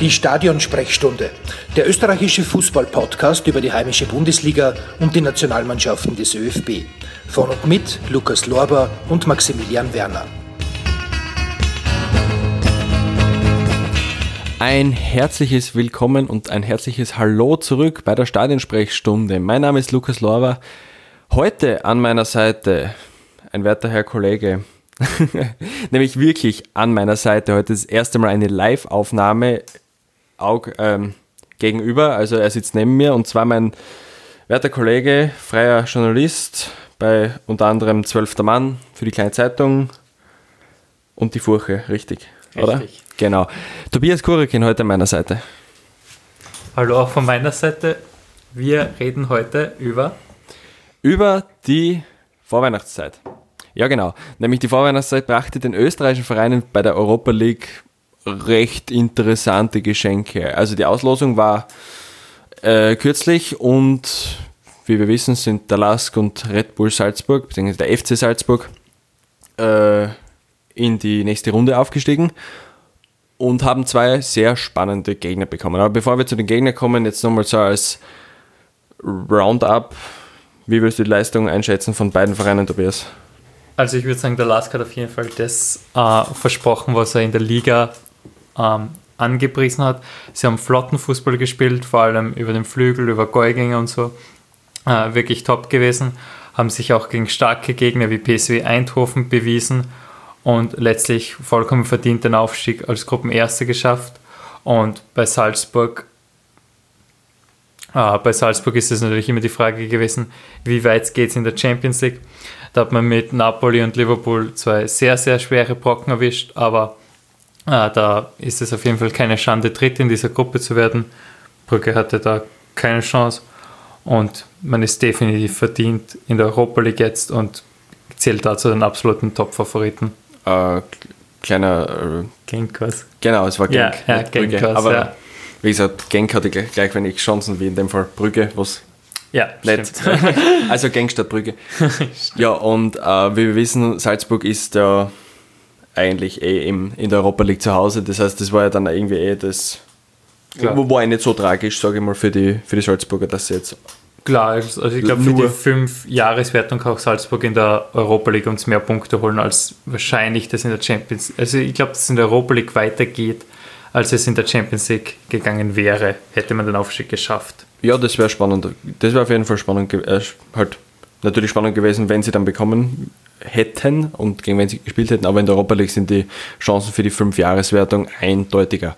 Die Stadionsprechstunde, der österreichische Fußball-Podcast über die heimische Bundesliga und die Nationalmannschaften des ÖFB. Von und mit Lukas Lorber und Maximilian Werner. Ein herzliches Willkommen und ein herzliches Hallo zurück bei der Stadionsprechstunde. Mein Name ist Lukas Lorber. Heute an meiner Seite ein werter Herr Kollege, nämlich wirklich an meiner Seite. Heute das erste Mal eine Live-Aufnahme Aug, ähm, gegenüber. Also er sitzt neben mir und zwar mein werter Kollege, freier Journalist bei unter anderem Zwölfter Mann für die kleine Zeitung und die Furche, richtig, richtig. oder? Genau. Tobias Kurikin heute an meiner Seite. Hallo auch von meiner Seite. Wir reden heute über über die Vorweihnachtszeit. Ja, genau. Nämlich die Vorweihnachtszeit brachte den österreichischen Vereinen bei der Europa League recht interessante Geschenke. Also die Auslosung war äh, kürzlich und wie wir wissen, sind der LASK und Red Bull Salzburg, beziehungsweise der FC Salzburg, äh, in die nächste Runde aufgestiegen und haben zwei sehr spannende Gegner bekommen. Aber bevor wir zu den Gegnern kommen, jetzt nochmal so als Roundup. Wie willst du die Leistung einschätzen von beiden Vereinen, Tobias? Also ich würde sagen, der Lask hat auf jeden Fall das äh, versprochen, was er in der Liga ähm, angepriesen hat. Sie haben Flottenfußball gespielt, vor allem über den Flügel, über Geugänge und so. Äh, wirklich top gewesen. Haben sich auch gegen starke Gegner wie PSW Eindhoven bewiesen und letztlich vollkommen verdient den Aufstieg als Gruppenerste geschafft. Und bei Salzburg, äh, bei Salzburg ist es natürlich immer die Frage gewesen, wie weit geht es in der Champions League. Da hat man mit Napoli und Liverpool zwei sehr, sehr schwere Brocken erwischt, aber da ist es auf jeden Fall keine Schande, Dritt in dieser Gruppe zu werden. Brücke hatte da keine Chance und man ist definitiv verdient in der Europa League jetzt und zählt dazu den absoluten Top-Favoriten. Äh, kleiner. Äh, Genk was? Genau, es war Genk. Ja, ja Genk Brügge. Aber ja. wie gesagt, Genk hatte gleich, gleich wenig Chancen wie in dem Fall Brügge, was ja, nett. also Genk statt Brügge. ja, und äh, wie wir wissen, Salzburg ist ja eigentlich eh im, in der Europa League zu Hause. Das heißt, das war ja dann irgendwie eh das. Klar. War nicht so tragisch, sage ich mal, für die, für die Salzburger, dass sie jetzt. Klar, also ich glaube, für die fünf Jahreswertung kann auch Salzburg in der Europa League uns mehr Punkte holen, als wahrscheinlich das in der Champions League. Also ich glaube, dass es in der Europa League weitergeht, als es in der Champions League gegangen wäre, hätte man den Aufstieg geschafft. Ja, das wäre spannend. Das wäre auf jeden Fall spannend, äh, halt natürlich spannend gewesen, wenn sie dann bekommen hätten und gegen wen sie gespielt hätten, aber in der Europa League sind die Chancen für die Fünf-Jahres-Wertung eindeutiger.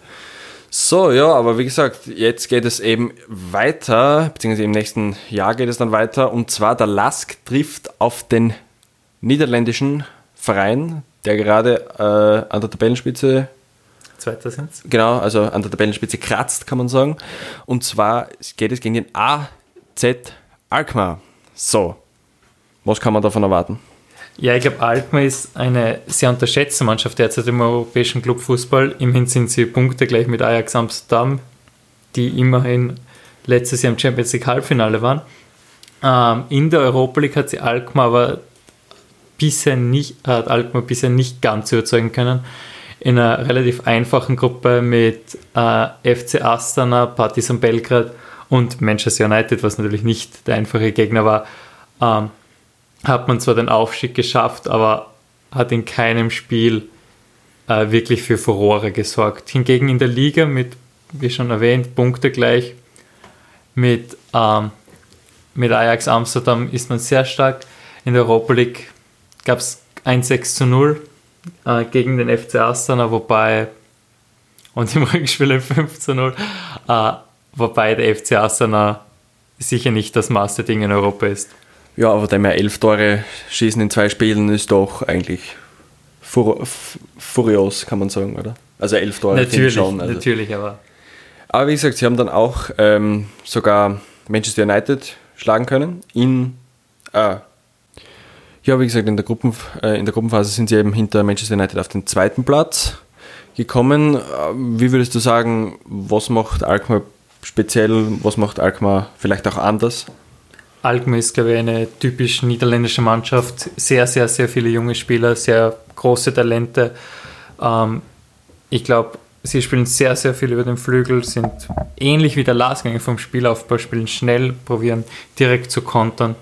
So, ja, aber wie gesagt, jetzt geht es eben weiter, beziehungsweise im nächsten Jahr geht es dann weiter, und zwar der Lask trifft auf den niederländischen Verein, der gerade äh, an der Tabellenspitze Zweiter sind. Genau, also an der Tabellenspitze kratzt, kann man sagen. Und zwar geht es gegen den AZ Alkmaar. So, was kann man davon erwarten? Ja, ich glaube, Alkmaar ist eine sehr unterschätzte Mannschaft derzeit im europäischen Clubfußball. Immerhin sind sie Punkte gleich mit Ajax Amsterdam, die immerhin letztes Jahr im Champions League Halbfinale waren. Ähm, in der Europa League hat sie Alkmaar aber bisher nicht, hat Alkmaar bisher nicht ganz überzeugen können in einer relativ einfachen Gruppe mit äh, FC Astana, Partizan Belgrad und Manchester United, was natürlich nicht der einfache Gegner war, ähm, hat man zwar den Aufstieg geschafft, aber hat in keinem Spiel äh, wirklich für Furore gesorgt. Hingegen in der Liga mit, wie schon erwähnt, Punkte gleich mit, ähm, mit Ajax Amsterdam ist man sehr stark. In der Europa League gab es ein 6 zu 0 äh, gegen den FC Astana, wobei, und im Rückspiel 5 zu 0, äh, wobei der FC Astana sicher nicht das Dinge in Europa ist. Ja, aber dem ja elf Tore schießen in zwei Spielen ist doch eigentlich fur furios, kann man sagen, oder? Also elf Tore natürlich, schon. Also. Natürlich, aber. Aber wie gesagt, sie haben dann auch ähm, sogar Manchester United schlagen können in äh, ja, wie gesagt, in der, Gruppen, äh, in der Gruppenphase sind sie eben hinter Manchester United auf den zweiten Platz gekommen. Äh, wie würdest du sagen, was macht Alkmaar speziell, was macht Alkmaar vielleicht auch anders? Alkmaar ist, glaube ich, eine typisch niederländische Mannschaft. Sehr, sehr, sehr viele junge Spieler, sehr große Talente. Ähm, ich glaube, sie spielen sehr, sehr viel über den Flügel, sind ähnlich wie der Lasgang vom Spielaufbau, spielen schnell, probieren direkt zu kontern.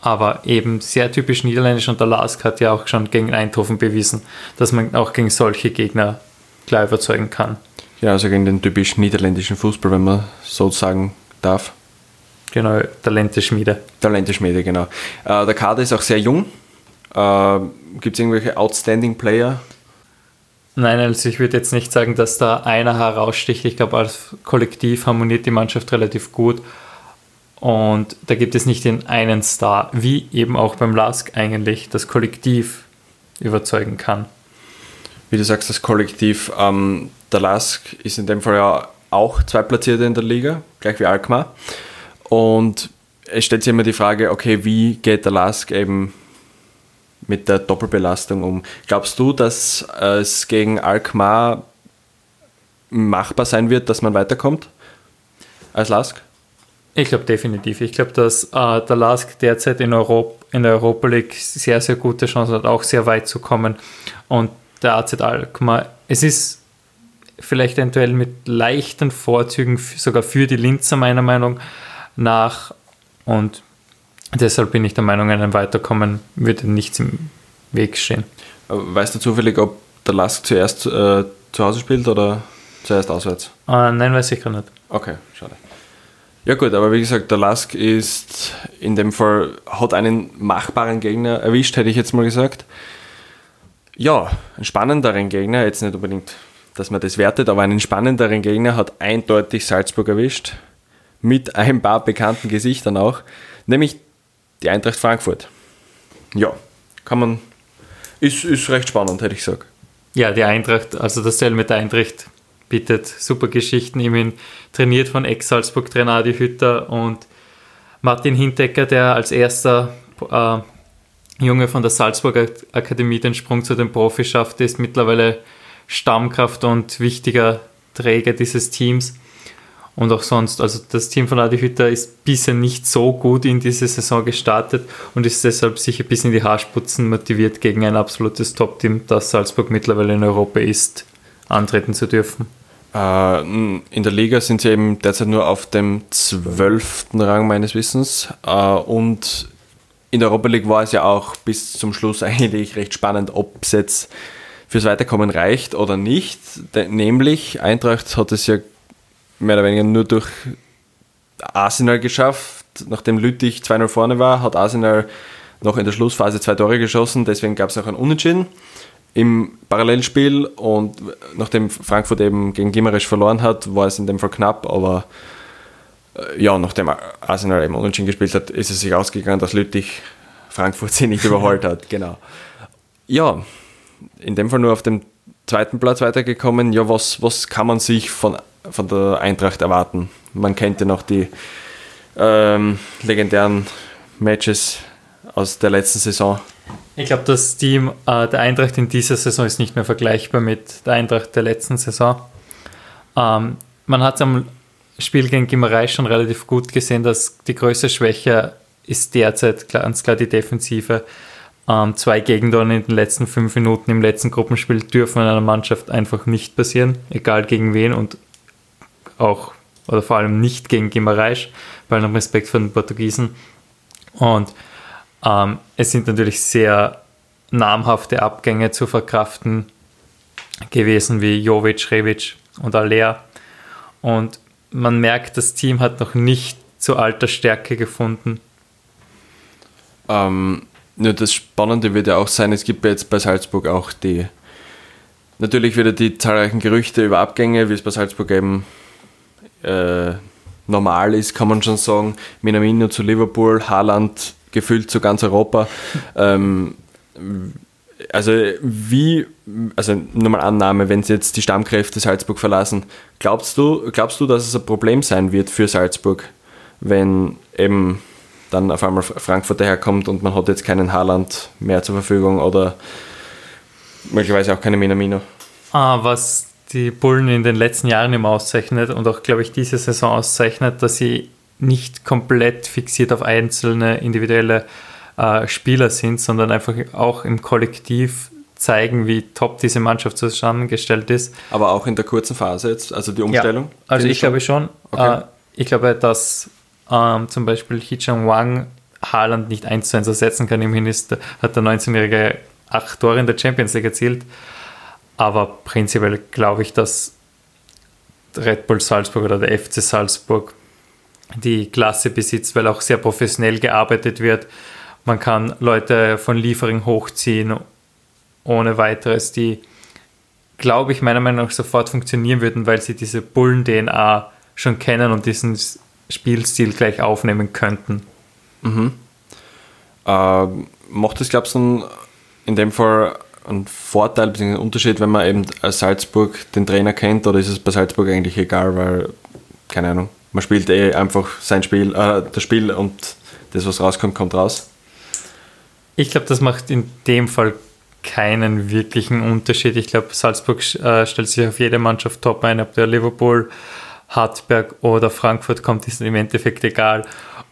Aber eben sehr typisch niederländisch und der Lask hat ja auch schon gegen Eindhoven bewiesen, dass man auch gegen solche Gegner klar überzeugen kann. Ja, also gegen den typisch niederländischen Fußball, wenn man so sagen darf. Genau, Talenteschmiede. Talenteschmiede, genau. Äh, der Kader ist auch sehr jung. Äh, Gibt es irgendwelche Outstanding Player? Nein, also ich würde jetzt nicht sagen, dass da einer heraussticht. Ich glaube, als Kollektiv harmoniert die Mannschaft relativ gut. Und da gibt es nicht den einen Star, wie eben auch beim Lask eigentlich das Kollektiv überzeugen kann. Wie du sagst, das Kollektiv, ähm, der Lask ist in dem Fall ja auch Zweitplatzierte in der Liga, gleich wie Alkmaar. Und es stellt sich immer die Frage, okay, wie geht der Lask eben mit der Doppelbelastung um? Glaubst du, dass es gegen Alkmaar machbar sein wird, dass man weiterkommt als Lask? Ich glaube definitiv. Ich glaube, dass äh, der Lask derzeit in, Europ in der Europa League sehr, sehr gute Chancen hat, auch sehr weit zu kommen. Und der AZ Alkmaar, es ist vielleicht eventuell mit leichten Vorzügen sogar für die Linzer meiner Meinung nach. Und deshalb bin ich der Meinung, einem Weiterkommen würde nichts im Weg stehen. Weißt du zufällig, ob der Lask zuerst äh, zu Hause spielt oder zuerst auswärts? Äh, nein, weiß ich gar nicht. Okay, schade. Ja gut, aber wie gesagt, der Lask ist in dem Fall, hat einen machbaren Gegner erwischt, hätte ich jetzt mal gesagt. Ja, einen spannenderen Gegner, jetzt nicht unbedingt, dass man das wertet, aber einen spannenderen Gegner hat eindeutig Salzburg erwischt. Mit ein paar bekannten Gesichtern auch, nämlich die Eintracht Frankfurt. Ja, kann man, ist, ist recht spannend, hätte ich gesagt. Ja, die Eintracht, also das Duell mit der Eintracht bietet super Geschichten. Immerhin trainiert von Ex-Salzburg-Trainer Adi Hütter und Martin Hintecker, der als erster äh, Junge von der Salzburger Akademie den Sprung zu den Profis schafft, ist mittlerweile Stammkraft und wichtiger Träger dieses Teams. Und auch sonst, also das Team von Adi Hütter ist bisher nicht so gut in diese Saison gestartet und ist deshalb sicher bis in die Haarspitzen motiviert, gegen ein absolutes Top-Team, das Salzburg mittlerweile in Europa ist, antreten zu dürfen. Äh, in der Liga sind sie eben derzeit nur auf dem zwölften Rang meines Wissens. Äh, und in der Europa League war es ja auch bis zum Schluss eigentlich recht spannend, ob es jetzt fürs Weiterkommen reicht oder nicht. Nämlich, Eintracht hat es ja mehr oder weniger nur durch Arsenal geschafft. Nachdem Lüttich 2-0 vorne war, hat Arsenal noch in der Schlussphase zwei Tore geschossen, deswegen gab es noch ein Unentschieden im Parallelspiel und nachdem Frankfurt eben gegen Gimmerisch verloren hat, war es in dem Fall knapp, aber äh, ja, nachdem Arsenal eben unentschieden gespielt hat, ist es sich ausgegangen, dass Lüttich Frankfurt sie nicht überholt hat, genau. Ja, in dem Fall nur auf dem zweiten Platz weitergekommen. Ja, was, was kann man sich von, von der Eintracht erwarten? Man kennt ja noch die ähm, legendären Matches aus der letzten Saison. Ich glaube, das Team äh, der Eintracht in dieser Saison ist nicht mehr vergleichbar mit der Eintracht der letzten Saison. Ähm, man hat am Spiel gegen Gimarei schon relativ gut gesehen, dass die größte Schwäche ist derzeit ganz klar die Defensive. Ähm, zwei Gegentore in den letzten fünf Minuten im letzten Gruppenspiel dürfen in einer Mannschaft einfach nicht passieren, egal gegen wen und auch oder vor allem nicht gegen Gimareisch, bei allem Respekt vor den Portugiesen. Und ähm, es sind natürlich sehr namhafte Abgänge zu verkraften gewesen, wie Jovic, Revic und Alea. Und man merkt, das Team hat noch nicht zu alter Stärke gefunden. Ähm, ja, das Spannende wird ja auch sein, es gibt jetzt bei Salzburg auch die, natürlich wieder die zahlreichen Gerüchte über Abgänge, wie es bei Salzburg eben äh, normal ist, kann man schon sagen. Minamino zu Liverpool, Haaland gefühlt zu ganz Europa. ähm, also wie, also nur mal Annahme, wenn sie jetzt die Stammkräfte Salzburg verlassen, glaubst du, glaubst du, dass es ein Problem sein wird für Salzburg, wenn eben dann auf einmal Frankfurt daherkommt und man hat jetzt keinen Haaland mehr zur Verfügung oder möglicherweise auch keine Minamino? Ah, was die Bullen in den letzten Jahren immer auszeichnet und auch, glaube ich, diese Saison auszeichnet, dass sie nicht komplett fixiert auf einzelne individuelle äh, Spieler sind, sondern einfach auch im Kollektiv zeigen, wie top diese Mannschaft zusammengestellt ist. Aber auch in der kurzen Phase jetzt, also die Umstellung? Ja, also ich glaube schon. Okay. Äh, ich glaube, dass ähm, zum Beispiel Hichang Wang Haaland nicht eins zu eins ersetzen kann. Immerhin ist, hat der 19-Jährige acht Tore in der Champions League erzielt. Aber prinzipiell glaube ich, dass Red Bull Salzburg oder der FC Salzburg die Klasse besitzt, weil auch sehr professionell gearbeitet wird. Man kann Leute von Liefering hochziehen ohne weiteres, die, glaube ich, meiner Meinung nach sofort funktionieren würden, weil sie diese Bullen-DNA schon kennen und diesen Spielstil gleich aufnehmen könnten. Mhm. Äh, macht das, glaubst du, in dem Fall einen Vorteil bzw. einen Unterschied, wenn man eben als Salzburg den Trainer kennt oder ist es bei Salzburg eigentlich egal, weil, keine Ahnung, man spielt eh einfach sein Spiel, äh, das Spiel und das, was rauskommt, kommt raus? Ich glaube, das macht in dem Fall keinen wirklichen Unterschied. Ich glaube, Salzburg äh, stellt sich auf jede Mannschaft top ein, ob der Liverpool, Hartberg oder Frankfurt kommt, ist im Endeffekt egal.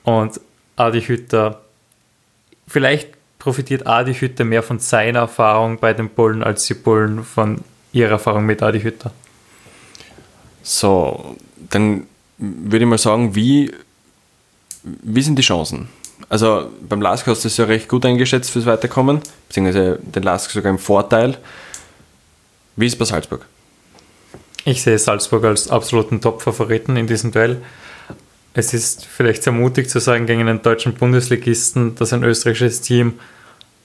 Und Adi Hütter, vielleicht profitiert Adi Hütter mehr von seiner Erfahrung bei den Bullen als die Bullen von ihrer Erfahrung mit Adi Hütter. So, dann würde ich mal sagen, wie, wie sind die Chancen? Also beim Lask hast du es ja recht gut eingeschätzt fürs Weiterkommen, beziehungsweise den Lask sogar im Vorteil. Wie ist es bei Salzburg? Ich sehe Salzburg als absoluten Top-Favoriten in diesem Duell. Es ist vielleicht sehr mutig zu sagen gegen einen deutschen Bundesligisten, dass ein österreichisches Team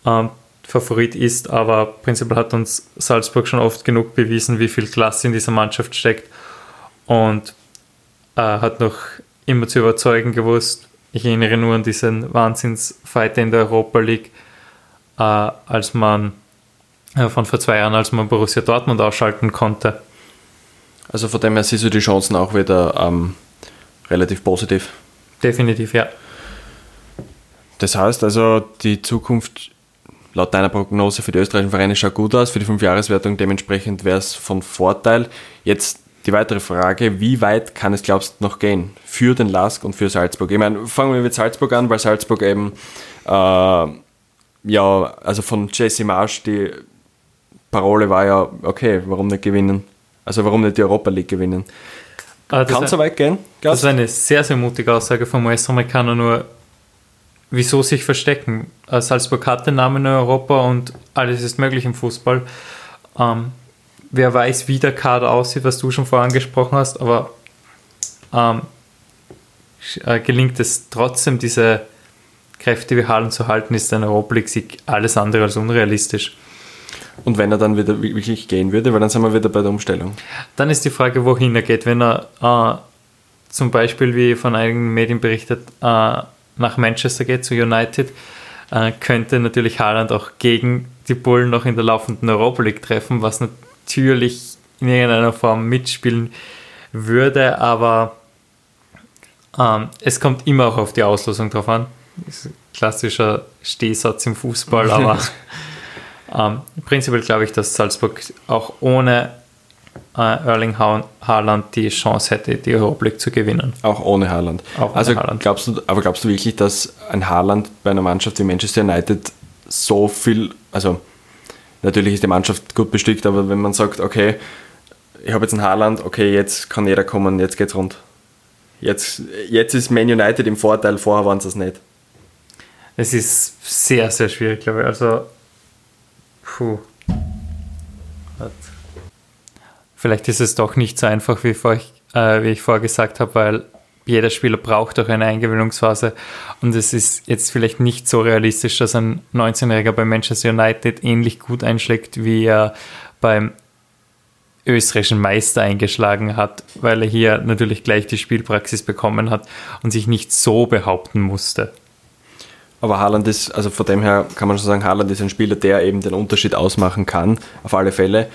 ähm, Favorit ist, aber prinzipiell hat uns Salzburg schon oft genug bewiesen, wie viel Klasse in dieser Mannschaft steckt und äh, hat noch immer zu überzeugen gewusst. Ich erinnere nur an diesen Wahnsinnsfight in der Europa League, äh, als man äh, von vor zwei Jahren, als man Borussia Dortmund ausschalten konnte. Also von dem her siehst du die Chancen auch wieder ähm, relativ positiv. Definitiv, ja. Das heißt also, die Zukunft laut deiner Prognose für die österreichischen Vereine schaut gut aus, für die Fünfjahreswertung dementsprechend wäre es von Vorteil. Jetzt die weitere Frage, wie weit kann es, glaubst du, noch gehen für den Lask und für Salzburg? Ich meine, fangen wir mit Salzburg an, weil Salzburg eben, äh, ja, also von Jesse Marsch, die Parole war ja, okay, warum nicht gewinnen? Also warum nicht die Europa League gewinnen? Ah, kann es so weit gehen? Glaubst? Das ist eine sehr, sehr mutige Aussage vom US-Amerikaner, nur wieso sich verstecken? Äh, Salzburg hat den Namen in Europa und alles ist möglich im Fußball. Ähm, wer weiß, wie der Kader aussieht, was du schon vorher angesprochen hast, aber ähm, äh, gelingt es trotzdem, diese Kräfte wie Haaland zu halten, ist ein Europa League-Sieg alles andere als unrealistisch. Und wenn er dann wieder wirklich gehen würde, weil dann sind wir wieder bei der Umstellung. Dann ist die Frage, wohin er geht. Wenn er äh, zum Beispiel, wie von einigen Medien berichtet, äh, nach Manchester geht, zu United, äh, könnte natürlich Haaland auch gegen die Bullen noch in der laufenden Europa League treffen, was natürlich in irgendeiner Form mitspielen würde, aber ähm, es kommt immer auch auf die Auslosung drauf an. Klassischer Stehsatz im Fußball, aber ähm, prinzipiell glaube ich, dass Salzburg auch ohne Erling ha Haaland die Chance hätte, die Europa League zu gewinnen. Auch ohne Haaland. Auch also ohne Haaland. glaubst du, aber glaubst du wirklich, dass ein Haaland bei einer Mannschaft wie Manchester United so viel, also natürlich ist die Mannschaft gut bestückt, aber wenn man sagt, okay, ich habe jetzt ein Haaland, okay, jetzt kann jeder kommen, jetzt geht's rund. Jetzt, jetzt ist Man United im Vorteil, vorher waren sie es nicht. Es ist sehr, sehr schwierig, glaube ich. Also, puh. Vielleicht ist es doch nicht so einfach, wie, vor, äh, wie ich vorher gesagt habe, weil jeder Spieler braucht auch eine Eingewöhnungsphase und es ist jetzt vielleicht nicht so realistisch, dass ein 19-Jähriger bei Manchester United ähnlich gut einschlägt, wie er beim österreichischen Meister eingeschlagen hat, weil er hier natürlich gleich die Spielpraxis bekommen hat und sich nicht so behaupten musste. Aber Haaland ist, also von dem her kann man schon sagen, Haaland ist ein Spieler, der eben den Unterschied ausmachen kann, auf alle Fälle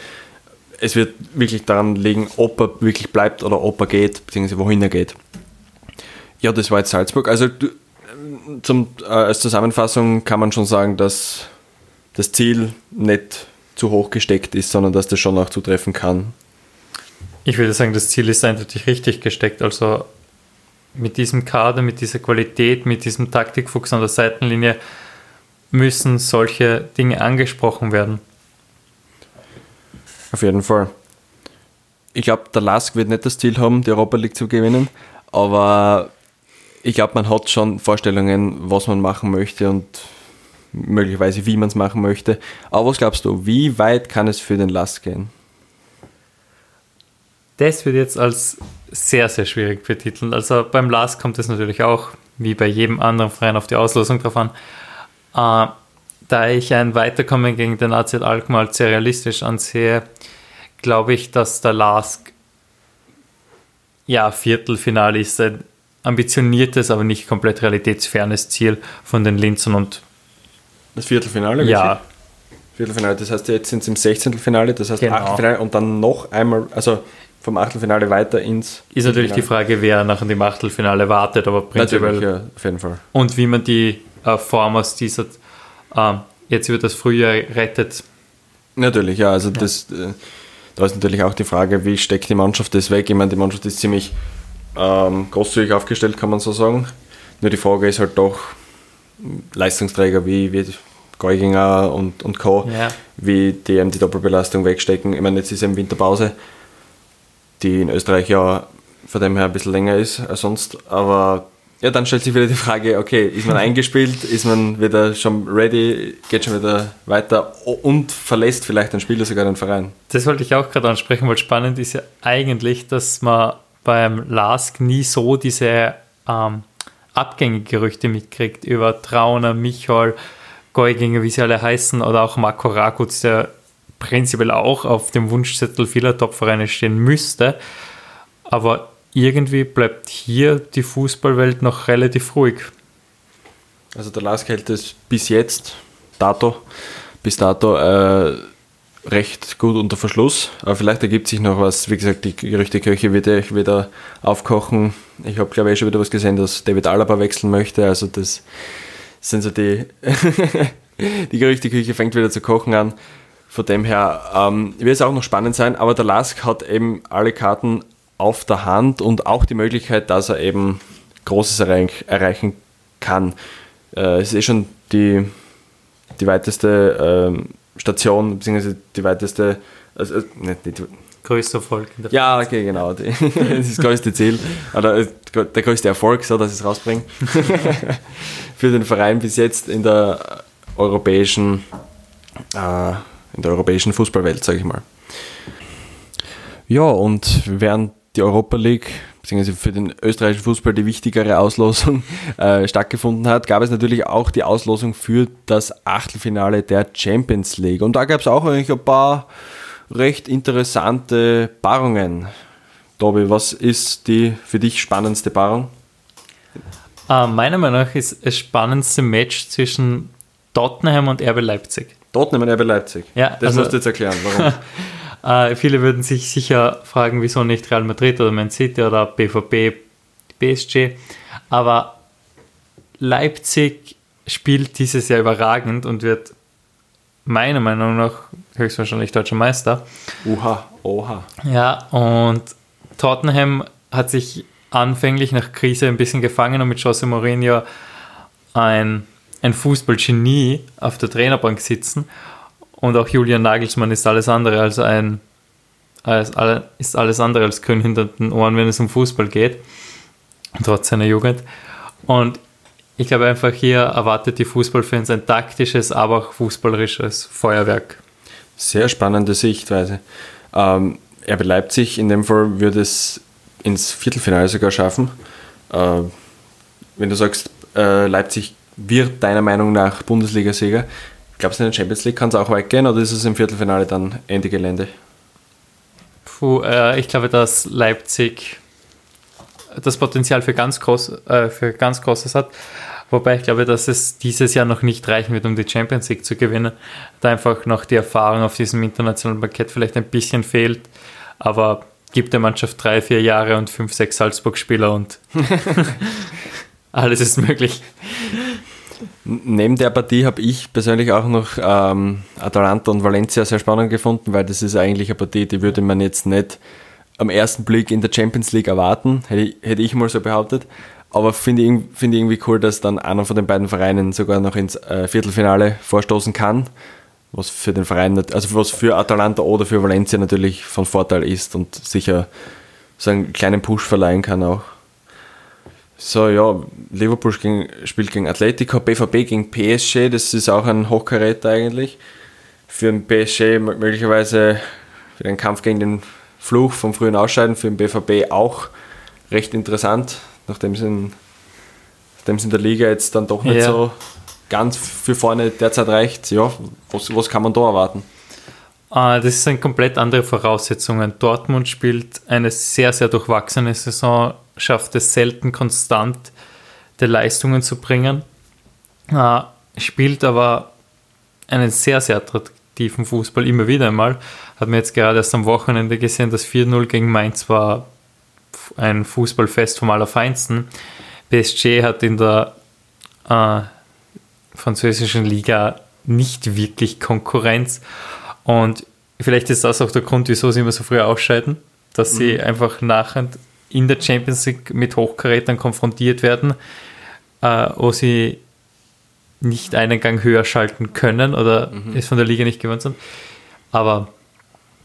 es wird wirklich daran liegen, ob er wirklich bleibt oder ob er geht, beziehungsweise wohin er geht. Ja, das war jetzt Salzburg. Also zum, äh, als Zusammenfassung kann man schon sagen, dass das Ziel nicht zu hoch gesteckt ist, sondern dass das schon auch zutreffen kann. Ich würde sagen, das Ziel ist eindeutig richtig gesteckt. Also mit diesem Kader, mit dieser Qualität, mit diesem Taktikfuchs an der Seitenlinie müssen solche Dinge angesprochen werden. Auf jeden Fall. Ich glaube, der Lask wird nicht das Ziel haben, die Europa League zu gewinnen, aber ich glaube, man hat schon Vorstellungen, was man machen möchte und möglicherweise, wie man es machen möchte. Aber was glaubst du, wie weit kann es für den Lask gehen? Das wird jetzt als sehr, sehr schwierig betiteln. Also beim Lask kommt es natürlich auch, wie bei jedem anderen Verein, auf die Auslosung drauf an. Äh, da ich ein Weiterkommen gegen den AZ Alkmaar als sehr realistisch ansehe, glaube ich, dass der Lask ja Viertelfinale ist ein ambitioniertes, aber nicht komplett realitätsfernes Ziel von den Linzen und das Viertelfinale? Ja. Viertelfinale, das heißt, jetzt sind sie im 16. Finale, das heißt genau. Achtelfinale und dann noch einmal, also vom Achtelfinale weiter ins. Ist natürlich die Frage, wer nach dem Achtelfinale wartet, aber prinzipiell. Ja, auf jeden Fall. Und wie man die äh, Form aus dieser äh, jetzt über das Frühjahr rettet. Natürlich, ja, also ja. das. Äh, da ist natürlich auch die Frage, wie steckt die Mannschaft das weg? Ich meine, die Mannschaft ist ziemlich ähm, großzügig aufgestellt, kann man so sagen. Nur die Frage ist halt doch, Leistungsträger wie, wie Geuginger und, und Co., ja. wie die eben die Doppelbelastung wegstecken. Ich meine, jetzt ist eben Winterpause, die in Österreich ja von dem her ein bisschen länger ist als sonst, aber ja, dann stellt sich wieder die Frage, okay, ist man eingespielt, ist man wieder schon ready, geht schon wieder weiter und verlässt vielleicht ein Spieler sogar den Verein? Das wollte ich auch gerade ansprechen, weil spannend ist ja eigentlich, dass man beim LASK nie so diese ähm, Abgängegerüchte mitkriegt über Trauner, Michal, Geuginger, wie sie alle heißen, oder auch Marco Rakutz, der prinzipiell auch auf dem Wunschzettel vieler Topvereine stehen müsste. Aber irgendwie bleibt hier die Fußballwelt noch relativ ruhig. Also der LASK hält es bis jetzt, dato, bis dato, äh, recht gut unter Verschluss. Aber vielleicht ergibt sich noch was. Wie gesagt, die Gerüchtekirche wird ja wieder aufkochen. Ich habe, glaube ich, schon wieder was gesehen, dass David Alaba wechseln möchte. Also das sind so die... die Gerüchteküche fängt wieder zu kochen an. Von dem her ähm, wird es auch noch spannend sein. Aber der Lask hat eben alle Karten auf der Hand und auch die Möglichkeit, dass er eben Großes erreichen kann. Äh, es ist eh schon die, die weiteste... Ähm, Station, beziehungsweise die weiteste, also, äh, nicht, nicht, größter Erfolg. In der ja, okay, genau. Die, das größte Ziel, oder äh, der größte Erfolg, so dass ich es rausbringe, für den Verein bis jetzt in der europäischen, äh, in der europäischen Fußballwelt, sage ich mal. Ja, und während die Europa League beziehungsweise für den österreichischen Fußball die wichtigere Auslosung äh, stattgefunden hat, gab es natürlich auch die Auslosung für das Achtelfinale der Champions League. Und da gab es auch eigentlich ein paar recht interessante Paarungen. Tobi, was ist die für dich spannendste Paarung? Uh, meiner Meinung nach ist das spannendste Match zwischen Tottenham und RB Leipzig. Tottenham und RB Leipzig? Ja. Das also, musst du jetzt erklären, warum. Äh, viele würden sich sicher fragen, wieso nicht Real Madrid oder Man City oder BVB, PSG. Aber Leipzig spielt dieses Jahr überragend und wird meiner Meinung nach höchstwahrscheinlich deutscher Meister. Oha, oha. Ja, und Tottenham hat sich anfänglich nach Krise ein bisschen gefangen und mit Jose Mourinho ein, ein Fußballgenie auf der Trainerbank sitzen. Und auch Julian Nagelsmann ist alles andere als ein als, ist alles andere als grün hinter den Ohren, wenn es um Fußball geht, trotz seiner Jugend. Und ich glaube einfach hier erwartet die Fußballfans ein taktisches, aber auch fußballerisches Feuerwerk. Sehr spannende Sichtweise. Ähm, RB Leipzig in dem Fall würde es ins Viertelfinale sogar schaffen. Äh, wenn du sagst, äh, Leipzig wird deiner Meinung nach Bundesliga-Sieger, Glaubst du, in der Champions League kann es auch weit gehen oder ist es im Viertelfinale dann Ende Gelände? Puh, äh, ich glaube, dass Leipzig das Potenzial für ganz, groß, äh, für ganz Großes hat. Wobei ich glaube, dass es dieses Jahr noch nicht reichen wird, um die Champions League zu gewinnen. Da einfach noch die Erfahrung auf diesem internationalen Parkett vielleicht ein bisschen fehlt. Aber gibt der Mannschaft drei, vier Jahre und fünf, sechs Salzburg-Spieler und alles ist möglich. Neben der Partie habe ich persönlich auch noch ähm, Atalanta und Valencia sehr spannend gefunden, weil das ist eigentlich eine Partie, die würde man jetzt nicht am ersten Blick in der Champions League erwarten, hätte ich, hätte ich mal so behauptet. Aber finde ich, find ich irgendwie cool, dass dann einer von den beiden Vereinen sogar noch ins äh, Viertelfinale vorstoßen kann. was für den Verein, also was für Atalanta oder für Valencia natürlich von Vorteil ist und sicher so einen kleinen Push verleihen kann auch. So, ja, Liverpool gegen, spielt gegen Atletico, BVB gegen PSG, das ist auch ein Hochkaräter eigentlich. Für den PSG möglicherweise für den Kampf gegen den Fluch vom frühen Ausscheiden, für den BVB auch recht interessant, nachdem es in, nachdem es in der Liga jetzt dann doch nicht ja. so ganz für vorne derzeit reicht. Ja, was, was kann man da erwarten? Ah, das sind komplett andere Voraussetzungen. Dortmund spielt eine sehr, sehr durchwachsene Saison, schafft es selten konstant, die Leistungen zu bringen, ah, spielt aber einen sehr, sehr attraktiven Fußball immer wieder einmal. Hat man jetzt gerade erst am Wochenende gesehen, das 4-0 gegen Mainz war ein Fußballfest vom Allerfeinsten. PSG hat in der äh, französischen Liga nicht wirklich Konkurrenz und vielleicht ist das auch der Grund, wieso sie immer so früh ausscheiden, dass mhm. sie einfach nachher in der Champions League mit Hochkarätern konfrontiert werden, äh, wo sie nicht einen Gang höher schalten können oder mhm. es von der Liga nicht gewohnt sind. Aber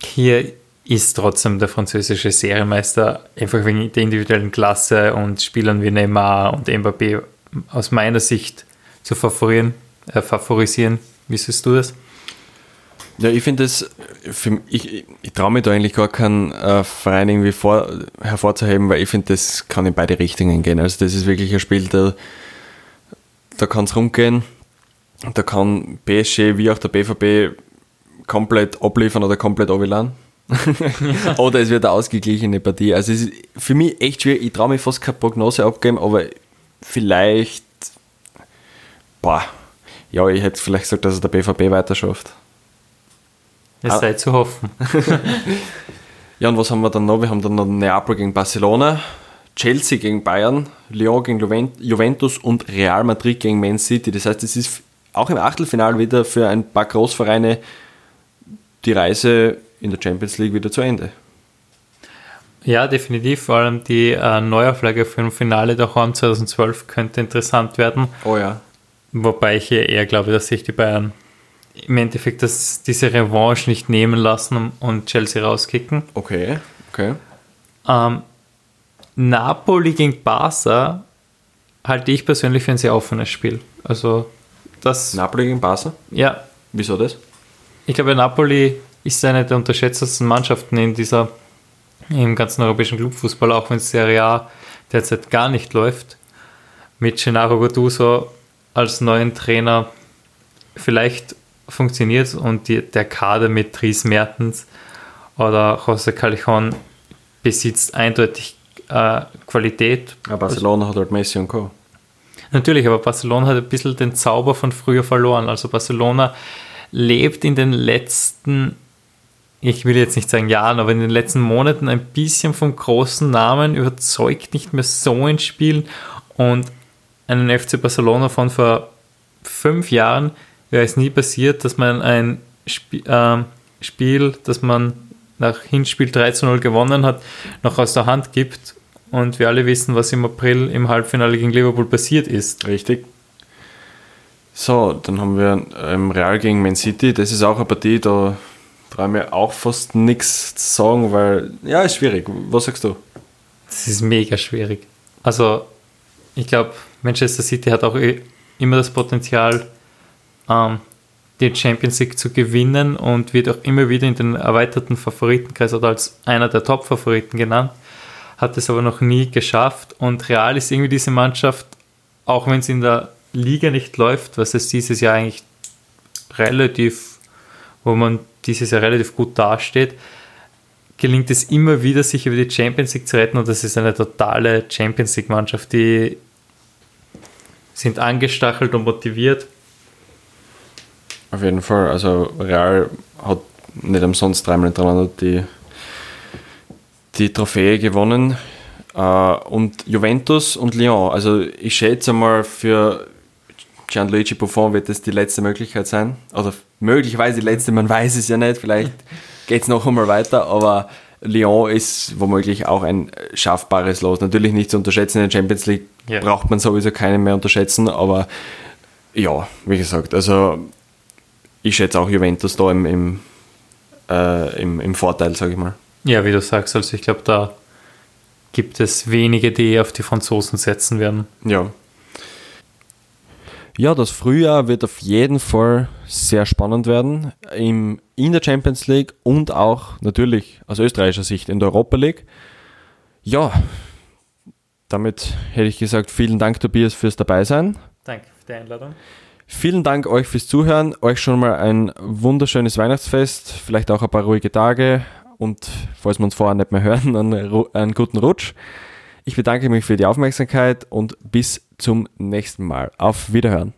hier ist trotzdem der französische Serienmeister einfach wegen der individuellen Klasse und Spielern wie Neymar und Mbappé aus meiner Sicht zu favorisieren. Äh, favorisieren. Wie siehst du das? Ja, ich finde es, ich, ich traue mich da eigentlich gar keinen äh, Verein irgendwie vor, hervorzuheben, weil ich finde, das kann in beide Richtungen gehen. Also das ist wirklich ein Spiel, da, da kann es rumgehen. Da kann PSG wie auch der BVB komplett abliefern oder komplett ja. oder es wird eine ausgeglichene Partie. Also es ist für mich echt schwierig. Ich traue mich fast keine Prognose abgeben, aber vielleicht, boah, ja, ich hätte vielleicht gesagt, dass es der BVB weiter schafft. Es ah. sei zu hoffen. ja, und was haben wir dann noch? Wir haben dann noch Neapel gegen Barcelona, Chelsea gegen Bayern, Lyon gegen Juventus und Real Madrid gegen Man City. Das heißt, es ist auch im Achtelfinal wieder für ein paar Großvereine die Reise in der Champions League wieder zu Ende. Ja, definitiv. Vor allem die äh, Neuauflage für ein Finale der Horn 2012 könnte interessant werden. Oh ja. Wobei ich hier eher glaube, dass sich die Bayern im Endeffekt das, diese Revanche nicht nehmen lassen und Chelsea rauskicken. Okay, okay. Ähm, Napoli gegen Barca halte ich persönlich für ein sehr offenes Spiel. Also das. Napoli gegen Barca? Ja. Wieso das? Ich glaube, Napoli ist eine der unterschätztesten Mannschaften in dieser im ganzen europäischen Clubfußball, auch wenn Serie A derzeit gar nicht läuft. Mit Gennaro Gattuso als neuen Trainer vielleicht funktioniert und die, der Kader mit Dries Mertens oder José Callejon besitzt eindeutig äh, Qualität. Ja, Barcelona hat halt Messi und Co. Natürlich, aber Barcelona hat ein bisschen den Zauber von früher verloren. Also Barcelona lebt in den letzten, ich will jetzt nicht sagen Jahren, aber in den letzten Monaten ein bisschen vom großen Namen, überzeugt nicht mehr so ins Spiel und einen FC Barcelona von vor fünf Jahren wäre es nie passiert, dass man ein Sp äh, Spiel, das man nach Hinspiel 3 zu 0 gewonnen hat, noch aus der Hand gibt. Und wir alle wissen, was im April im Halbfinale gegen Liverpool passiert ist. Richtig. So, dann haben wir ähm, Real gegen Man City. Das ist auch eine Partie, da traue ich mir auch fast nichts zu sagen, weil, ja, ist schwierig. Was sagst du? Das ist mega schwierig. Also, ich glaube, Manchester City hat auch eh immer das Potenzial, ähm, die Champions League zu gewinnen und wird auch immer wieder in den erweiterten Favoritenkreis oder als einer der Top-Favoriten genannt, hat es aber noch nie geschafft. Und Real ist irgendwie diese Mannschaft, auch wenn es in der Liga nicht läuft, was es dieses Jahr eigentlich relativ, wo man dieses Jahr relativ gut dasteht, gelingt es immer wieder, sich über die Champions League zu retten. Und das ist eine totale Champions League-Mannschaft, die sind angestachelt und motiviert auf jeden Fall. Also Real hat nicht umsonst dreimal hintereinander die, die Trophäe gewonnen. Äh, und Juventus und Lyon. Also ich schätze mal für Gianluigi Buffon wird das die letzte Möglichkeit sein. Oder möglicherweise die letzte, man weiß es ja nicht. Vielleicht geht es noch einmal weiter, aber Lyon ist womöglich auch ein schaffbares Los. Natürlich nicht zu unterschätzen, in der Champions League ja. braucht man sowieso keinen mehr unterschätzen, aber ja, wie gesagt, also ich schätze auch Juventus da im, im, äh, im, im Vorteil, sage ich mal. Ja, wie du sagst, also ich glaube, da gibt es wenige, die auf die Franzosen setzen werden. Ja. Ja, das Frühjahr wird auf jeden Fall sehr spannend werden. Im, in der Champions League und auch natürlich aus österreichischer Sicht in der Europa League. Ja, damit hätte ich gesagt, vielen Dank, Tobias, fürs Dabeisein. Danke für die Einladung. Vielen Dank euch fürs Zuhören. Euch schon mal ein wunderschönes Weihnachtsfest, vielleicht auch ein paar ruhige Tage und falls wir uns vorher nicht mehr hören, einen, einen guten Rutsch. Ich bedanke mich für die Aufmerksamkeit und bis zum nächsten Mal. Auf Wiederhören.